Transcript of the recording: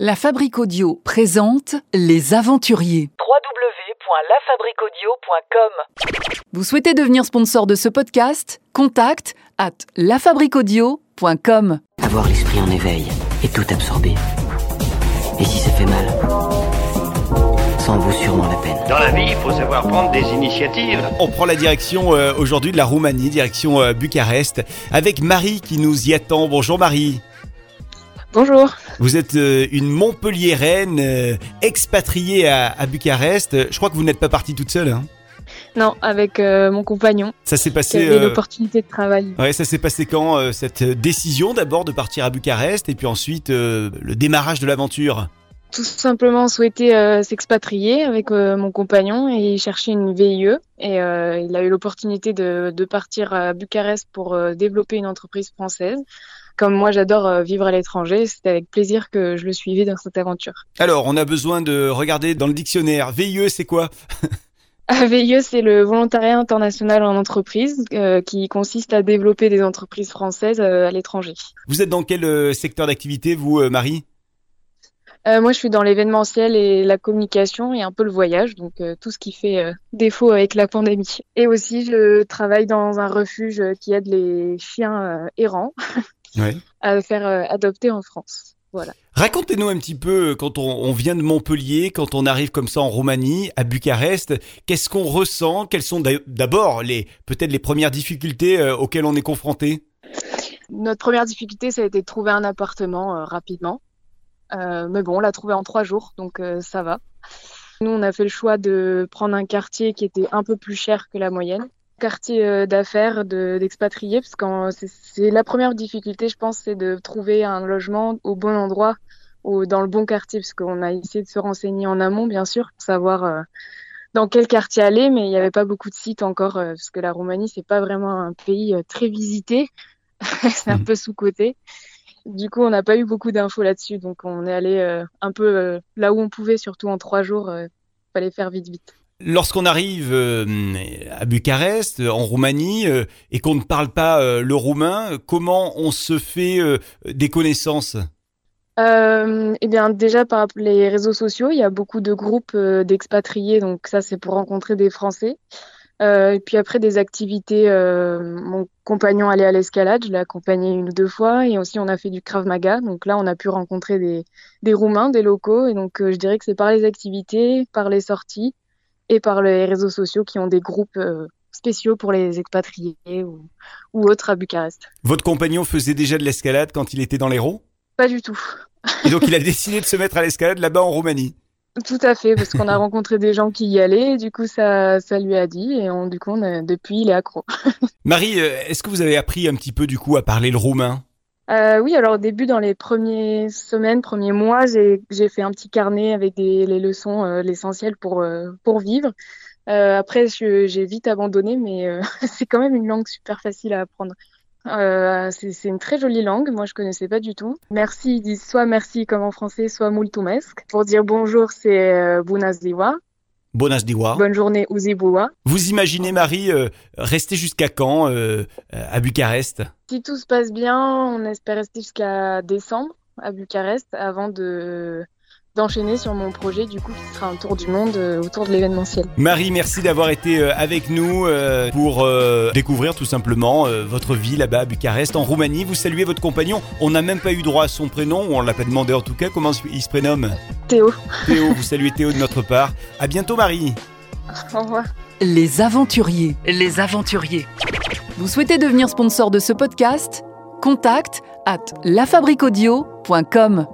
La Fabrique Audio présente Les Aventuriers. www.lafabriquaudio.com Vous souhaitez devenir sponsor de ce podcast? Contact à lafabriquaudio.com. Avoir l'esprit en éveil et tout absorber. Et si ça fait mal? Ça en vaut sûrement la peine. Dans la vie, il faut savoir prendre des initiatives. On prend la direction euh, aujourd'hui de la Roumanie, direction euh, Bucarest, avec Marie qui nous y attend. Bonjour Marie. Bonjour. Vous êtes euh, une Montpelliéraine euh, expatriée à, à Bucarest. Je crois que vous n'êtes pas partie toute seule. hein. Non, avec euh, mon compagnon Ça s'est qui passé. avait euh, l'opportunité de travail. ouais, ça s'est passé quand euh, cette décision d'abord de partir à Bucarest et puis ensuite le démarrage de l'aventure? Tout simplement souhaité euh, s'expatrier avec mon compagnon et chercher une VIE. Et il a eu l'opportunité de, de partir à Bucarest pour développer une entreprise française. Comme moi, j'adore euh, vivre à l'étranger, c'était avec plaisir que je le suivais dans cette aventure. Alors, on a besoin de regarder dans le dictionnaire. VIE, c'est quoi? VIE, c'est le volontariat international en entreprise euh, qui consiste à développer des entreprises françaises euh, à l'étranger. Vous êtes dans quel euh, secteur d'activité, vous, Marie? Moi, je suis dans l'événementiel et la communication et un peu le voyage, donc tout ce qui fait défaut avec la pandémie. Et aussi, je travaille dans un refuge qui aide les chiens errants Ouais. à faire euh, adopter en France. Voilà. Racontez-nous un petit peu, euh, quand on, on vient de Montpellier, quand on arrive comme ça en Roumanie, à Bucarest, qu'est-ce qu'on ressent? Quelles sont d'a- d'abord les peut-être les premières difficultés euh, auxquelles on est confronté? Notre première difficulté, ça a été de trouver un appartement euh, rapidement. Euh, mais bon, on l'a trouvé en trois jours, donc euh, ça va. Nous, on a fait le choix de prendre un quartier qui était un peu plus cher que la moyenne. Quartier euh, d'affaires, de- d'expatriés, parce que c'est la première difficulté, je pense, c'est de trouver un logement au bon endroit, au, dans le bon quartier, parce qu'on a essayé de se renseigner en amont, bien sûr, pour savoir euh, dans quel quartier aller, mais il n'y avait pas beaucoup de sites encore, euh, parce que la Roumanie, c'est pas vraiment un pays très visité. c'est un Mhm. peu sous-coté. Du coup, on n'a pas eu beaucoup d'infos là-dessus, donc on est allé un peu là où on pouvait, surtout en trois jours. fallait faire vite, vite. Lorsqu'on arrive euh, à Bucarest, euh, en Roumanie, euh, et qu'on ne parle pas le roumain, comment on se fait des connaissances? Eh bien, déjà par les réseaux sociaux, il y a beaucoup de groupes d'expatriés, donc ça c'est pour rencontrer des Français. Et puis après des activités, mon compagnon allait à l'escalade, je l'ai accompagné une ou deux fois, et aussi on a fait du Krav Maga, donc là on a pu rencontrer des, des Roumains, des locaux, et donc je dirais que c'est par les activités, par les sorties et par les réseaux sociaux qui ont des groupes euh, spéciaux pour les expatriés ou, ou autres à Bucarest. Votre compagnon faisait déjà de l'escalade quand il était dans l'Hérault Pas du tout. Et donc il a décidé de se mettre à l'escalade là-bas en Roumanie? Tout à fait, parce qu'on a rencontré des gens qui y allaient, et du coup ça, ça lui a dit, et on, du coup on a- depuis il est accro. Marie, euh, est-ce que vous avez appris un petit peu du coup à parler le roumain? Euh, oui, alors au début, dans les premières semaines, premiers mois, j'ai fait un petit carnet avec des, les leçons, euh, l'essentiel pour, euh, pour vivre. Euh, après, j'ai vite abandonné, mais euh, c'est quand même une langue super facile à apprendre. Euh, c'est une très jolie langue, moi je connaissais pas du tout. Merci, ils disent soit merci comme en français, soit mulțumesc. Pour dire bonjour, c'est bună ziua, Bonas diwa. bonne journée, uzi bua. Vous imaginez Marie euh, rester jusqu'à quand euh, à Bucarest? Si tout se passe bien, on espère rester jusqu'à décembre à Bucarest avant de d'enchaîner sur mon projet du coup qui sera un tour du monde euh, autour de l'événementiel. Marie, merci d'avoir été euh, avec nous euh, pour euh, découvrir tout simplement euh, votre vie là-bas à Bucarest, en Roumanie. Vous saluez votre compagnon. On n'a même pas eu droit à son prénom, ou on l'a pas demandé en tout cas. Comment il se prénomme? Théo, Théo. Vous saluez Théo de notre part. À bientôt, Marie. au revoir. Les Aventuriers. Les Aventuriers. Vous souhaitez devenir sponsor de ce podcast? Contact à lafabriquaudio.com.